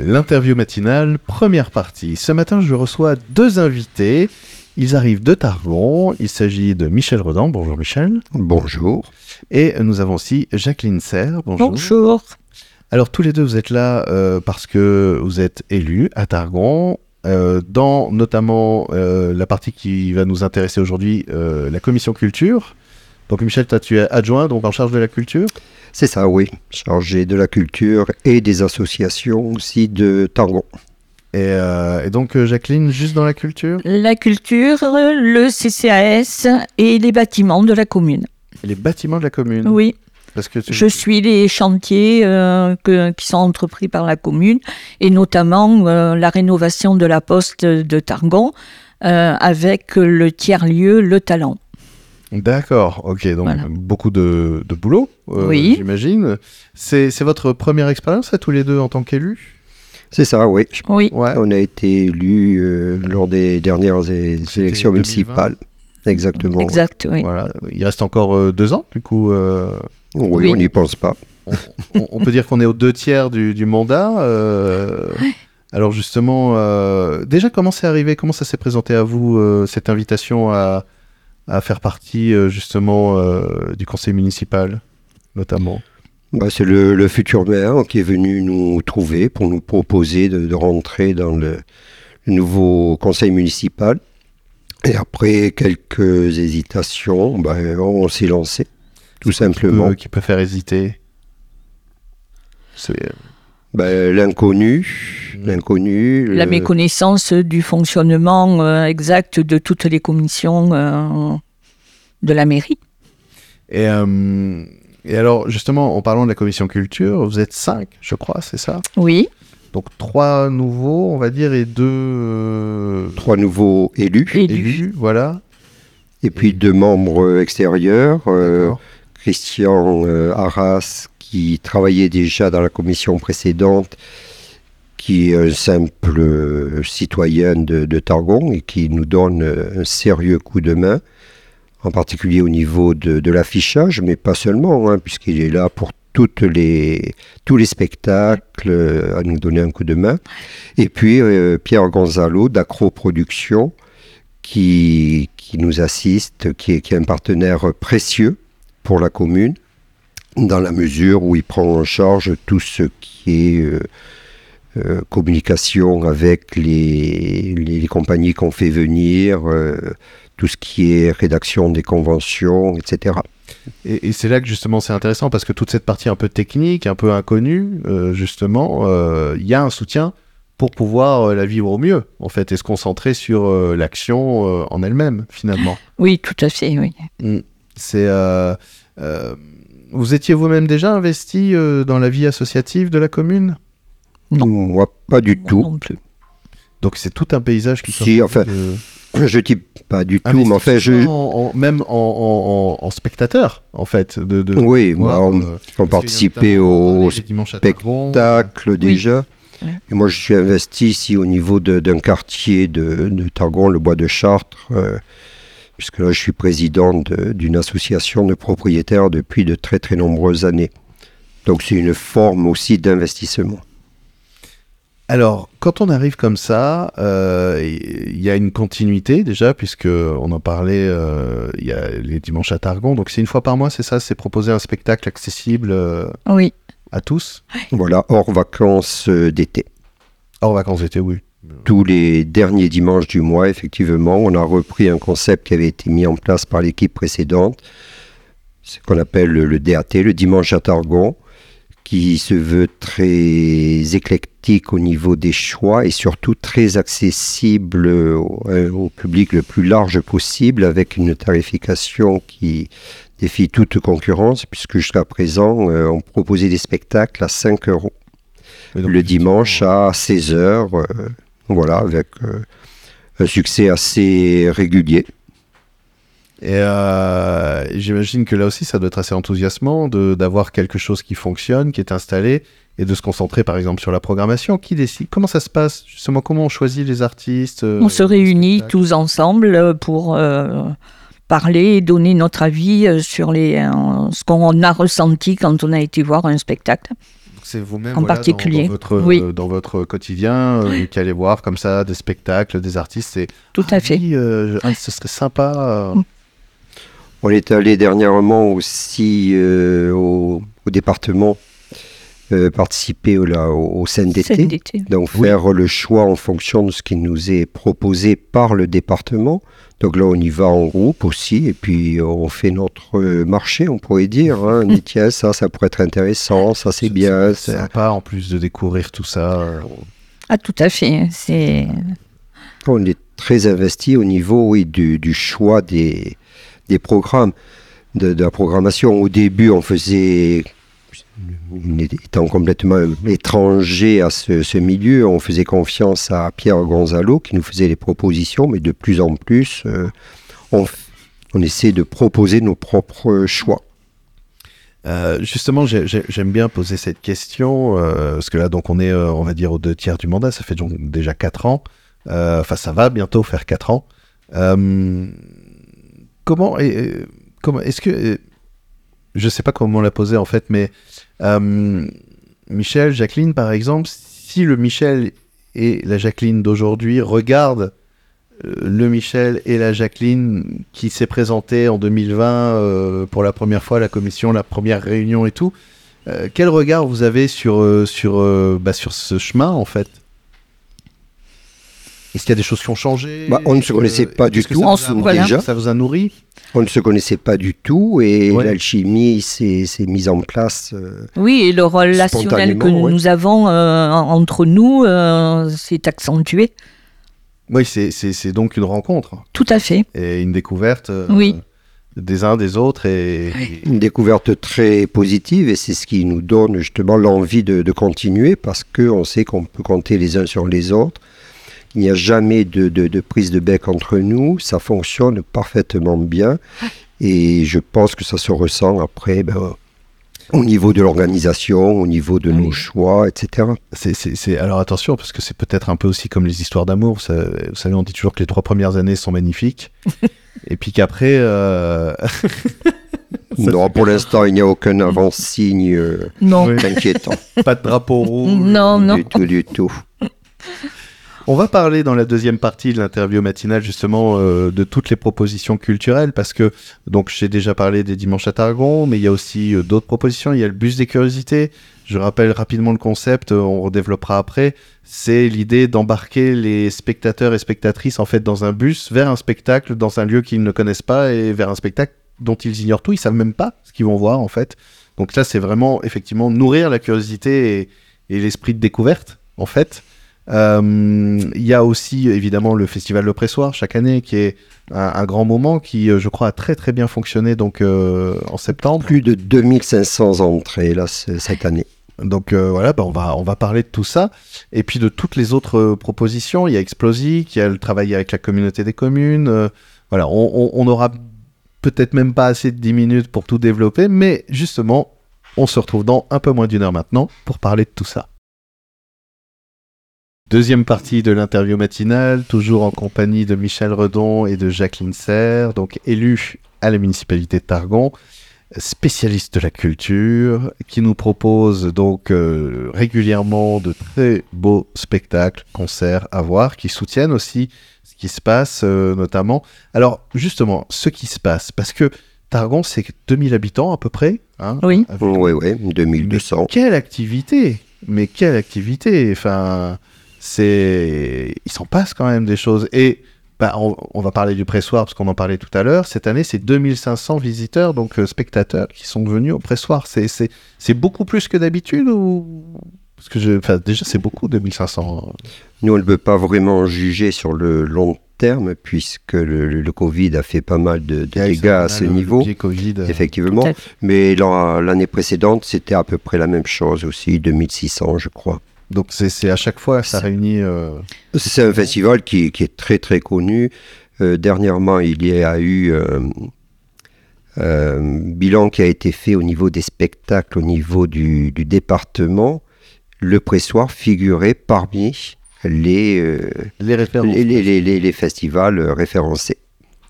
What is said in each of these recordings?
L'interview matinale, première partie. Ce matin, je reçois deux invités. Ils arrivent de Targon. Il s'agit de Michel Rodan. Bonjour Michel. Bonjour. Et nous avons aussi Jacqueline Serre. Bonjour. Bonjour. Alors tous les deux, vous êtes là euh, parce que vous êtes élus à Targon. euh, dans notamment euh, la partie qui va nous intéresser aujourd'hui, euh, la commission culture. Donc Michel, toi, tu es adjoint, donc en charge de la culture? C'est ça, oui. Chargé de la culture et des associations aussi de Tangon. Et, euh, et donc euh, Jacqueline, juste dans la culture? La culture, le CCAS et les bâtiments de la commune. Et les bâtiments de la commune? Oui, Parce que tu- je suis les chantiers euh, que- qui sont entrepris par la commune et notamment euh, la rénovation de la poste de Targon euh, avec le tiers-lieu Le Talent. D'accord, ok, donc Voilà. beaucoup de, de boulot, euh, Oui. j'imagine. C'est votre première expérience à tous les deux en tant qu'élus C'est ça, oui. Oui, Ouais. On a été élus euh, lors des dernières élections 2020. municipales. Exactement. exact, oui. Voilà. Il reste encore euh, deux ans, du coup. euh, Oui, Oui. on n'y pense pas. on, on peut dire qu'on est aux deux tiers du, du mandat. euh, alors justement, euh, déjà, comment c'est arrivé? Comment ça s'est présenté à vous, euh, cette invitation à, à faire partie euh, justement euh, du conseil municipal, notamment Bah, c'est le, le futur maire qui est venu nous trouver pour nous proposer de, de rentrer dans le, le nouveau conseil municipal. Et après quelques hésitations, ben, on s'est lancé, tout simplement. Euh, Qui peut faire hésiter C'est- Ben, l'inconnu, Mm. l'inconnu. La le- méconnaissance du fonctionnement euh, exact de toutes les commissions euh, de la mairie. Et, euh, et alors, justement, en parlant de la commission culture, vous êtes cinq, je crois, c'est ça? Oui, Donc trois nouveaux, on va dire, et deux Trois nouveaux élus, élus. élus, voilà. et puis deux membres extérieurs. euh. Christian euh, Arras, qui travaillait déjà dans la commission précédente, qui est un simple citoyen de, Targon et qui nous donne un sérieux coup de main, en particulier au niveau de, l'affichage, mais pas seulement, hein, puisqu'il est là pour tous les spectacles, euh, à nous donner un coup de main. Et puis euh, Pierre Gonzalo d'Acro Productions, qui, nous assiste, qui est un partenaire précieux pour la commune, dans la mesure où il prend en charge tout ce qui est euh, euh, communication avec les, les, les compagnies qu'on fait venir, euh, tout ce qui est rédaction des conventions, etc. Et, et c'est là que justement c'est intéressant parce que toute cette partie un peu technique, un peu inconnue, euh, justement, euh, il y a un soutien pour pouvoir euh, la vivre au mieux, en fait, et se concentrer sur euh, l'action euh, en elle-même, finalement. Oui, tout à fait, oui. C'est. Euh, euh, vous étiez vous-même déjà investi euh, dans la vie associative de la commune? Non. Moi, pas du tout. Non plus. Donc c'est tout un paysage qui Si, enfin, de- Je dis pas du tout, mais enfin, je... En- en- même en, en- en- en spectateur, en fait. De, de Oui, voir, bah, on, euh, participait au spectacle déjà. Et moi, je suis investi ici au niveau d'un quartier de, de Targon, le bois de Chartres, euh, puisque là, je suis président de- d'une association de propriétaires depuis de très très nombreuses années. Donc, c'est une forme aussi d'investissement. Alors, quand on arrive comme ça, euh, il y a une continuité déjà, puisque on en parlait, euh, il y a les dimanches à Targon, donc c'est une fois par mois, c'est ça, c'est proposer un spectacle accessible euh, Oui, à tous, Voilà, hors vacances d'été. hors vacances d'été, oui. Tous les derniers dimanches du mois, effectivement, on a repris un concept qui avait été mis en place par l'équipe précédente, ce qu'on appelle le, DAT, le dimanche à Targon, qui se veut très éclectique au niveau des choix et surtout très accessible au, au public le plus large possible avec une tarification qui défie toute concurrence puisque jusqu'à présent euh, on proposait des spectacles à 5 euros. Donc, le dimanche à 16h, voilà, avec euh, un succès assez régulier. Et euh, j'imagine que là aussi, ça doit être assez enthousiasmant de- d'avoir quelque chose qui fonctionne, qui est installé, et de se concentrer par exemple sur la programmation. Qui décide Comment ça se passe Justement, comment on choisit les artistes euh, on se réunit tous ensemble pour euh, parler et donner notre avis sur les, euh, ce qu'on a ressenti quand on a été voir un spectacle. C'est vous-même en voilà, particulier. dans, votre, Oui. euh, dans votre quotidien, euh, qui allez voir comme ça des spectacles, des artistes. Et Tout à fait. oui, euh, ah, ce serait sympa. euh, On est allé dernièrement aussi euh, au, au département euh, participer au, là, au, au CNDT. CNDT. Donc Oui. faire le choix en fonction de ce qui nous est proposé par le département. Donc là, on y va en groupe aussi, et puis on fait notre marché, on pourrait dire. Hein. On dit, tiens, ça, ça pourrait être intéressant, ça c'est bien. C'est sympa en plus de découvrir tout ça. Ah, tout à fait. C'est On est très investi au niveau oui, du, du choix des, des programmes, de, de la programmation. Au début, on faisait, étant complètement étranger à ce, milieu, on faisait confiance à Pierre Gonzalo qui nous faisait les propositions, mais de plus en plus, euh, on, on essaie de proposer nos propres choix. Euh, justement, j'ai- j'ai- j'aime bien poser cette question euh, parce que là, donc, on est, on va dire, aux deux tiers du mandat. Ça fait donc déjà quatre ans. Enfin, ça va bientôt faire quatre ans. Comment, comment, est-ce que, je sais pas comment la poser en fait, mais euh, Michel, Jacqueline, par exemple, si le Michel et la Jacqueline d'aujourd'hui regardent euh, le Michel et la Jacqueline qui s'est présenté en 2020 euh, pour la première fois à la commission, la première réunion et tout. quel regard vous avez sur, sur, bah, sur ce chemin en fait? Est-ce qu'il y a des choses qui ont changé Bah, on ne se connaissait pas du tout, ça vous a- voilà. déjà. Ça vous a nourri On ne se connaissait pas du tout et Ouais. l'alchimie s'est mise en place. euh, oui, et le relationnel que ouais. nous avons euh, entre nous euh, s'est accentué. Oui, c'est- donc une rencontre Tout à fait. et une découverte euh, Oui. des uns des autres. Et, une découverte très positive et c'est ce qui nous donne justement l'envie de, de continuer parce qu'on sait qu'on peut compter les uns sur les autres. Il n'y a jamais de, de- de prise de bec entre nous, ça fonctionne parfaitement bien et je pense que ça se ressent après ben, au niveau de l'organisation, au niveau de Ah nos choix, etc. Alors attention, parce que c'est peut-être un peu aussi comme les histoires d'amour. ça- Vous savez, on dit toujours que les trois premières années sont magnifiques. et puis qu'après. euh, non, pour l'instant, il n'y a aucun avant-signe euh, inquiétant. pas de drapeau rouge. Non, non. Du tout, du tout. On va parler dans la deuxième partie de l'interview matinale justement euh, de toutes les propositions culturelles parce que donc j'ai déjà parlé des dimanches à Targon, mais il y a aussi euh, d'autres propositions. Il y a le bus des curiosités. Je rappelle rapidement le concept, euh, on redéveloppera après. C'est l'idée d'embarquer les spectateurs et spectatrices en fait dans un bus vers un spectacle, dans un lieu qu'ils ne connaissent pas et vers un spectacle dont ils ignorent tout. Ils savent même pas ce qu'ils vont voir en fait. Donc là, c'est vraiment effectivement nourrir la curiosité et, et l'esprit de découverte en fait. Euh, Il y a aussi évidemment le festival Le Pressoir chaque année qui est un, un grand moment qui, euh, je crois, a très très bien fonctionné donc euh, en septembre. Plus de 2500 entrées là, cette année. Donc euh, voilà, bah, on, va, on va parler de tout ça. Et puis de toutes les autres euh, propositions. Il y a Explosic, il y a le travail avec la communauté des communes. euh, voilà, on, on, on aura peut-être même pas assez de 10 minutes pour tout développer, mais justement, on se retrouve dans un peu moins d'une heure maintenant pour parler de tout ça. Deuxième partie de l'interview matinale, toujours en compagnie de Michel Redon et de Jacqueline Serre, donc élu à la municipalité de Targon spécialiste de la culture, qui nous propose donc euh, régulièrement de très beaux spectacles, concerts à voir, qui soutiennent aussi ce qui se passe euh, notamment. Alors justement, ce qui se passe, parce que Targon, c'est 2000 habitants à peu près. hein, Oui. avec- Oui, oui, 2200. quelle activité Mais quelle activité Enfin, c'est... Il s'en passe quand même des choses. Et bah, on, on va parler du pressoir parce qu'on en parlait tout à l'heure. Cette année, c'est 2500 visiteurs, donc euh, spectateurs, qui sont venus au pressoir. C'est, c'est, c'est beaucoup plus que d'habitude ou... Parce que je... enfin, déjà, c'est beaucoup, 2500. Nous, on ne peut pas vraiment juger sur le long terme, puisque le, le- le Covid a fait pas mal de, de dégâts à ce Le- le niveau, biais Covid. euh, effectivement. Mais l'an- l'année précédente, c'était à peu près la même chose aussi, 2600, je crois. Donc, c'est, à chaque fois, ça réunit... euh, C'est un festival qui, qui est très très connu. Euh, dernièrement, il y a eu euh, un bilan qui a été fait au niveau des spectacles, au niveau du, du département. Le pressoir figurait parmi les, euh, les références. les, les- les- les- les festivals euh, référencés.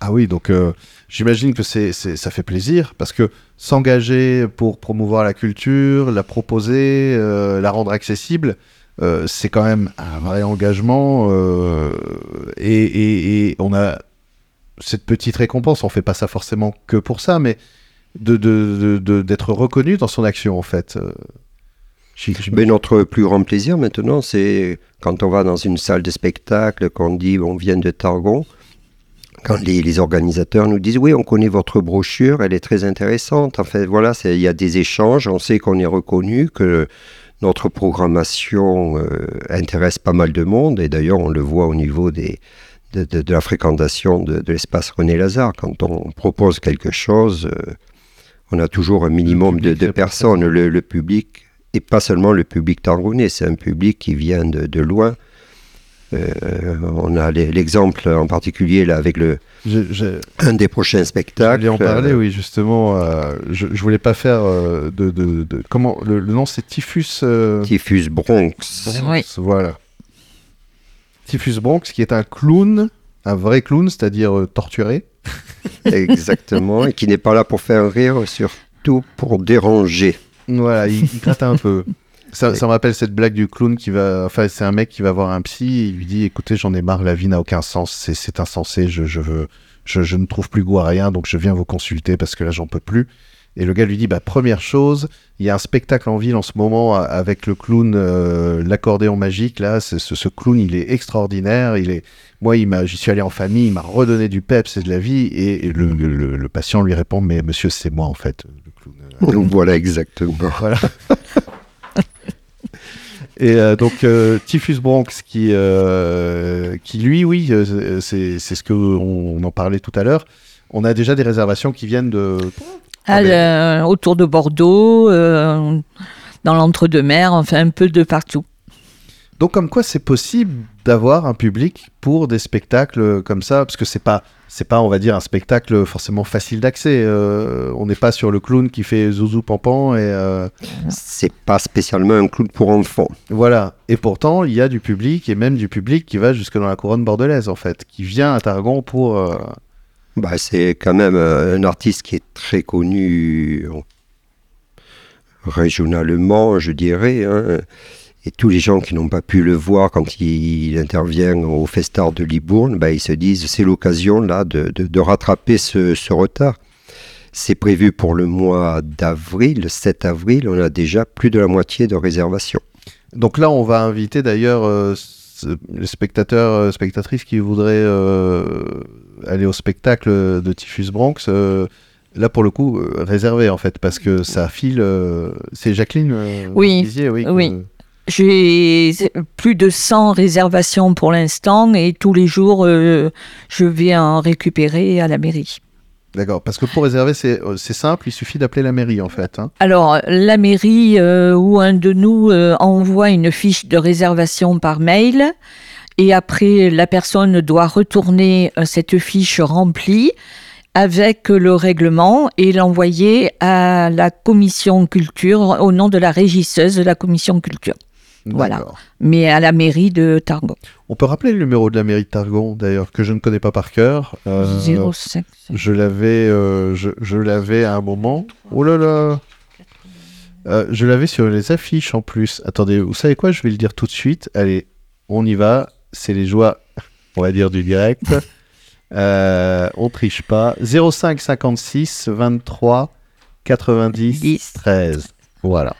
Ah oui, donc euh, j'imagine que c'est, ça fait plaisir parce que s'engager pour promouvoir la culture, la proposer, euh, la rendre accessible, euh, c'est quand même un vrai engagement et, on a cette petite récompense. On fait pas ça forcément que pour ça, mais de, d'être reconnu dans son action en fait. Mais notre plus grand plaisir maintenant, c'est quand on va dans une salle de spectacle, qu'on dit on vient de Targon, quand les, les organisateurs nous disent oui, on connaît votre brochure, elle est très intéressante. En fait, voilà, il y a des échanges, on sait qu'on est reconnu, que notre programmation euh, intéresse pas mal de monde, et d'ailleurs on le voit au niveau des, de, de- de la fréquentation de, de l'espace René Lazare. Quand on propose quelque chose, euh, on a toujours un minimum de, personnes. Le, le public, et pas seulement le public targonais, c'est un public qui vient de loin. Euh, on a l'e- l'exemple en particulier là, avec le, je- je- un des prochains spectacles. J'allais en parler, euh, oui, justement. euh, je, je voulais pas faire euh, de, de, de- Comment le, le nom c'est Typhus. euh, Typhus Bronx. Oui. Voilà. Typhus Bronx, qui est un clown, un vrai clown, c'est-à-dire euh, torturé. Exactement, et qui n'est pas là pour faire rire, surtout pour déranger. Voilà, il, il gratte un peu. Ça, ça me rappelle cette blague du clown qui va. Enfin, c'est un mec qui va voir un psy et il lui dit Écoutez, j'en ai marre, la vie n'a aucun sens, c'est- insensé, je, je veux. Je, je ne trouve plus goût à rien, donc je viens vous consulter parce que là, j'en peux plus. Et le gars lui dit bah, Première chose, il y a un spectacle en ville en ce moment a- avec le clown, euh, l'accordéon magique. Là, ce, ce clown, il est extraordinaire. Il est, moi, il m'a, j'y suis allé en famille, il m'a redonné du peps et de la vie. Et, et le, le- le patient lui répond Mais monsieur, c'est moi en fait, le clown. voilà, exactement. Voilà. Et euh, donc euh, Typhus Bronx qui, euh, qui lui, oui, euh, c'est ce que on, on en parlait tout à l'heure. On a déjà des réservations qui viennent de. À Ah ben. le- autour de Bordeaux, dans l'entre-deux-mer, enfin un peu de partout. Donc comme quoi c'est possible d'avoir un public pour des spectacles comme ça, parce que c'est pas c'est pas on va dire un spectacle forcément facile d'accès. Euh, on n'est pas sur le clown qui fait zouzou pampan et euh, C'est pas spécialement un clown pour enfants. Voilà. Et pourtant, il y a du public, et même du public qui va jusque dans la couronne bordelaise, en fait, qui vient à Targon pour... euh, Bah, c'est quand même euh, un artiste qui est très connu euh, régionalement, je dirais. hein. Et tous les gens qui n'ont pas pu le voir quand il, intervient au Festard de Libourne, bah, ils se disent c'est l'occasion là de, de- de rattraper ce, ce retard. C'est prévu pour le mois d'avril, le 7 avril, on a déjà plus de la moitié de réservations. Donc là, on va inviter d'ailleurs euh, les spectateurs, euh, spectatrices qui voudraient euh, aller au spectacle de Typhus Bronx. euh, là, pour le coup, euh, réservé, en fait, parce que ça file... euh, C'est Jacqueline euh, Oui, vous disiez, oui. que- oui. J'ai plus de 100 réservations pour l'instant et tous les jours, euh, je vais en récupérer à la mairie. D'accord, parce que pour réserver, c'est euh, simple, il suffit d'appeler la mairie, en fait. hein. Alors, la mairie euh, ou un de nous euh, envoie une fiche de réservation par mail et après, la personne doit retourner cette fiche remplie avec le règlement et l'envoyer à la commission culture au nom de la régisseuse de la commission culture, Voilà. Mais à la mairie de Targon. On peut rappeler le numéro de la mairie de Targon, d'ailleurs, que je ne connais pas par cœur. Euh, 05. Je l'avais, euh, je, je l'avais à un moment. Oh là là. Euh, je l'avais sur les affiches en plus. Attendez, vous savez quoi? Je vais le dire tout de suite. Allez, on y va. C'est les joies, on va dire, du direct. Euh, on triche pas. 05 56 23 90 10. 13. Voilà.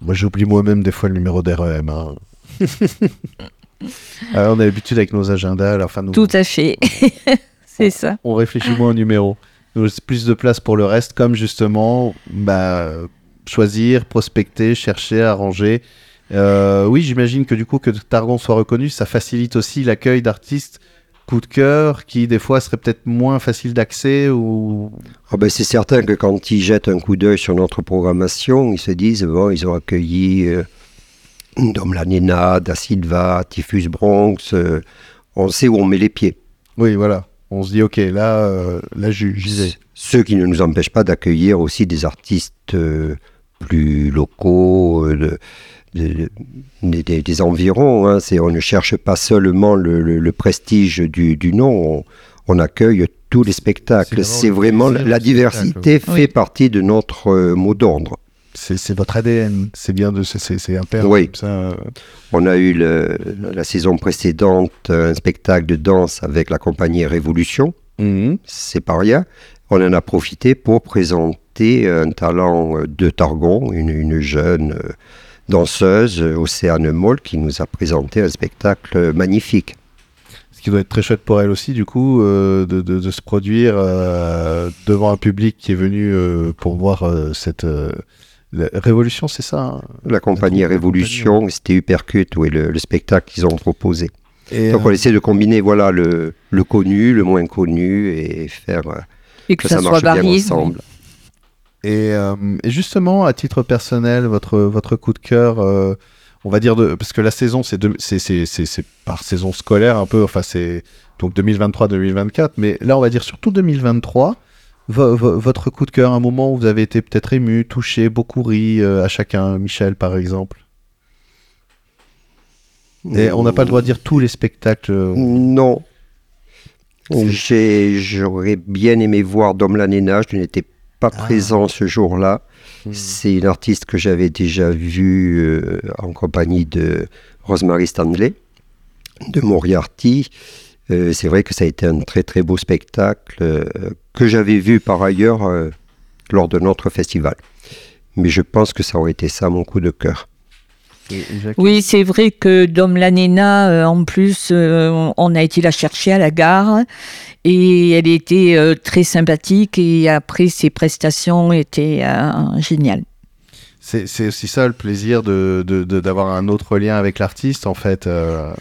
Moi, j'oublie moi-même des fois le numéro d'REM. hein. Alors, on a l'habitude avec nos agendas. Alors, enfin, nous, Tout à fait. C'est ça. on réfléchit moins au numéro. Nous laisse plus de place pour le reste, comme justement bah, choisir, prospecter, chercher, arranger. Euh, oui, j'imagine que du coup que Targon soit reconnu, ça facilite aussi l'accueil d'artistes coup de cœur qui des fois seraient peut-être moins faciles d'accès ou Ah ben, c'est certain que quand ils jettent un coup d'œil sur notre programmation, ils se disent bon, ils ont accueilli euh, Dom la Nena, Da Silva, Typhus Bronx. euh, on sait où on met les pieds. oui voilà. On se dit ok là euh, là vais. Ce qui ne nous empêche pas d'accueillir aussi des artistes euh, plus locaux, euh, de- de- de- des- des environs. hein. C'est- on ne cherche pas seulement le, le- le prestige du, du nom, on, on accueille tous les spectacles. C'est vraiment la diversité fait Oui. partie de notre euh, mot d'ordre. C'est c'est votre ADN. C'est bien de. c'est- un père Oui. comme ça. euh. On a eu le- la saison précédente un spectacle de danse avec la compagnie Révolution. C'est pas rien. On en a profité pour présenter un talent euh, de Targon, une, une jeune euh, danseuse, euh, Océane Moll, qui nous a présenté un spectacle magnifique. Ce qui doit être très chouette pour elle aussi, du coup, euh, de, de- de se produire euh, devant un public qui est venu euh, pour voir euh, cette euh, révolution, c'est ça hein? La compagnie Révolution, c'était Hypercut, oui, le, le spectacle qu'ils ont proposé. Et, Donc on essaie de combiner voilà, le, le connu, le moins connu, et faire Et que, que ça, ça soit marche bien varié. ensemble. Et, euh, et justement, à titre personnel, votre, votre coup de cœur, euh, on va dire, de, parce que la saison, c'est par saison scolaire un peu, enfin c'est donc 2023-2024, mais là, on va dire surtout 2023. vo- vo- votre coup de cœur, un moment où vous avez été peut-être ému, touché, beaucoup ri euh, à chacun, Michel par exemple. Et on n'a pas le droit de dire tous les spectacles. Non. J'aurais bien aimé voir Dom Lanena, je n'étais pas Ah. présent ce jour-là. Hmm. C'est une artiste que j'avais déjà vue euh, en compagnie de Rosemary Stanley, de Moriarty. Euh, C'est vrai que ça a été un très très beau spectacle euh, que j'avais vu par ailleurs lors de notre festival. Mais je pense que ça aurait été ça mon coup de cœur. Oui, c'est vrai que Dom Lanena, euh, en plus, euh, on a été la chercher à la gare et elle était euh, très sympathique et après ses prestations étaient euh, géniales. C'est c'est aussi ça le plaisir de de- de- d'avoir un autre lien avec l'artiste, en fait, euh,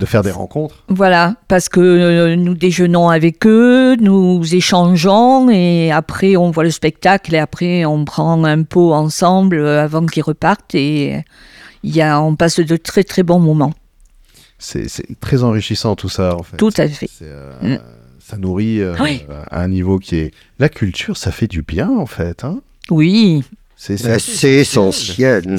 de faire des rencontres. Voilà, parce que euh, nous déjeunons avec eux, nous échangeons et après on voit le spectacle et après on prend un pot ensemble avant qu'ils repartent et y a, on passe de très très bons moments. C'est c'est très enrichissant tout ça, en fait. Tout à fait. C'est, euh, Ça nourrit euh, Oui. à un niveau qui est. La culture, ça fait du bien, en fait. Hein Oui, c'est Euh, C'est essentiel.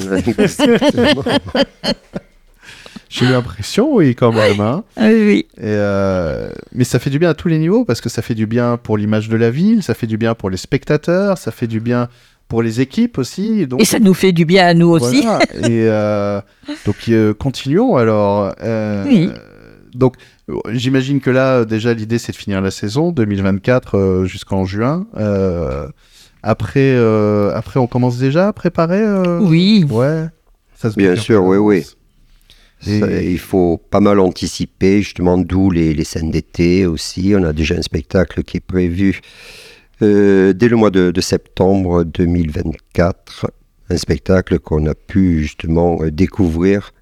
J'ai l'impression, oui, quand même. Hein oui. Et, euh, Mais ça fait du bien à tous les niveaux, parce que ça fait du bien pour l'image de la ville, ça fait du bien pour les spectateurs, ça fait du bien pour les équipes aussi. Donc, Et ça nous fait du bien à nous aussi. Voilà. Et euh, donc euh, continuons alors. Euh, Oui. Donc j'imagine que là déjà l'idée c'est de finir la saison 2024 euh, jusqu'en juin. Euh, après euh, après on commence déjà à préparer. euh, Oui. Ouais. Ça se Bien sûr, oui, oui. l'avance. Et- Ça, il faut pas mal anticiper, justement, d'où les, les scènes d'été aussi. On a déjà un spectacle qui est prévu euh, dès le mois de, de septembre 2024. Un spectacle qu'on a pu justement euh, découvrir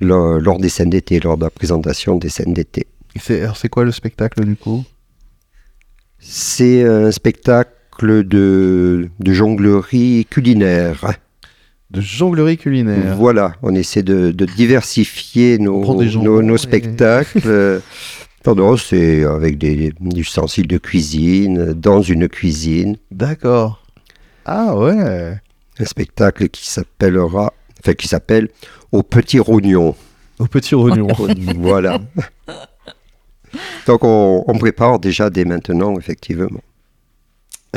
lors, lors des scènes d'été, lors de la présentation des scènes d'été. C'est alors, c'est quoi le spectacle du coup? C'est un spectacle de, de jonglerie culinaire. De jonglerie culinaire. Voilà, on essaie de, de diversifier nos, nos, spectacles. Pardon, c'est avec des, des ustensiles de cuisine, dans une cuisine. D'accord. Ah ouais. Un spectacle qui s'appellera, enfin qui s'appelle Au Petit Rognon. Au petit oignon. voilà. Donc on, on prépare déjà dès maintenant, effectivement.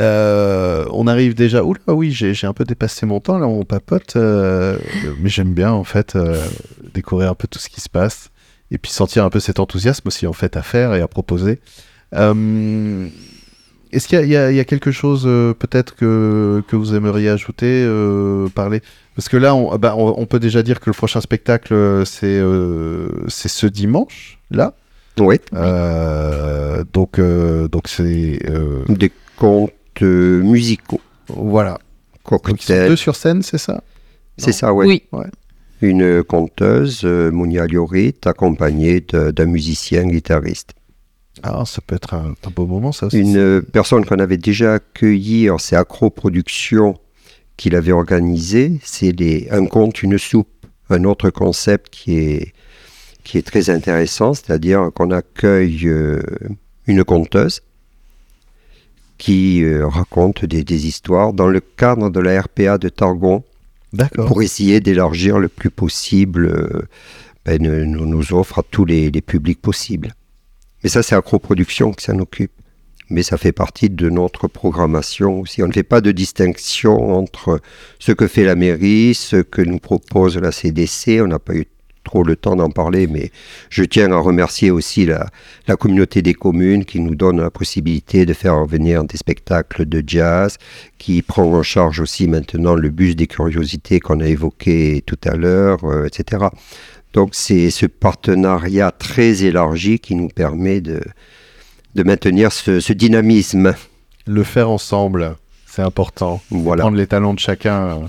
Euh, on arrive déjà. Oula, oui, j'ai j'ai un peu dépassé mon temps là, on papote, euh, mais j'aime bien en fait euh, découvrir un peu tout ce qui se passe et puis sentir un peu cet enthousiasme aussi en fait à faire et à proposer. Euh, Est-ce qu'il y, a- y y quelque chose euh, peut-être que, que vous aimeriez ajouter, euh, parler? Parce que là, on, bah, on, on peut déjà dire que le prochain spectacle c'est euh, c'est ce dimanche là. Oui, Euh, donc euh, donc c'est euh, des contes musicaux, voilà. Donc ils sont deux sur scène, c'est ça? C'est ça, ouais. Oui. Une conteuse, euh, Mounia Liorit, accompagnée d'un musicien guitariste. Ah, ça peut être un, un beau moment, ça aussi. Une euh, personne qu'on avait déjà accueillie, c'est Acro Productions qui l'avait organisé, c'est Un conte, une soupe, un autre concept qui est, qui est très intéressant, c'est-à-dire qu'on accueille euh, une conteuse qui raconte des, des histoires dans le cadre de la RPA de Targon. Pour essayer d'élargir le plus possible euh, ben, nos, nos offres à tous les, publics possibles. Mais ça, c'est Acroproduction qui s'en occupe. Mais ça fait partie de notre programmation aussi. On ne fait pas de distinction entre ce que fait la mairie, ce que nous propose la CDC. On n'a pas eu trop le temps d'en parler, mais je tiens à remercier aussi la, la, communauté des communes qui nous donne la possibilité de faire venir des spectacles de jazz, qui prend en charge aussi maintenant le bus des curiosités qu'on a évoqué tout à l'heure, euh, etc. Donc c'est ce partenariat très élargi qui nous permet de, de maintenir ce, ce dynamisme. Le faire ensemble, c'est important. Voilà. Prendre les talents de chacun.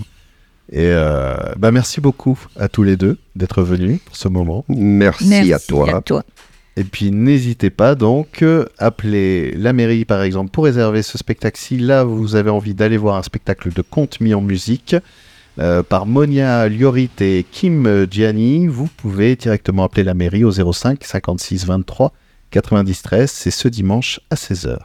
Et euh, bah merci beaucoup à tous les deux d'être venus pour ce moment. Merci, Merci à toi. à toi. Et puis n'hésitez pas donc, euh, appelez la mairie par exemple pour réserver ce spectacle. Si là vous avez envie d'aller voir un spectacle de conte mis en musique euh, par Monia Liorit et Kim Gianni, vous pouvez directement appeler la mairie au 05 56 23 90 13. C'est ce dimanche à 16h.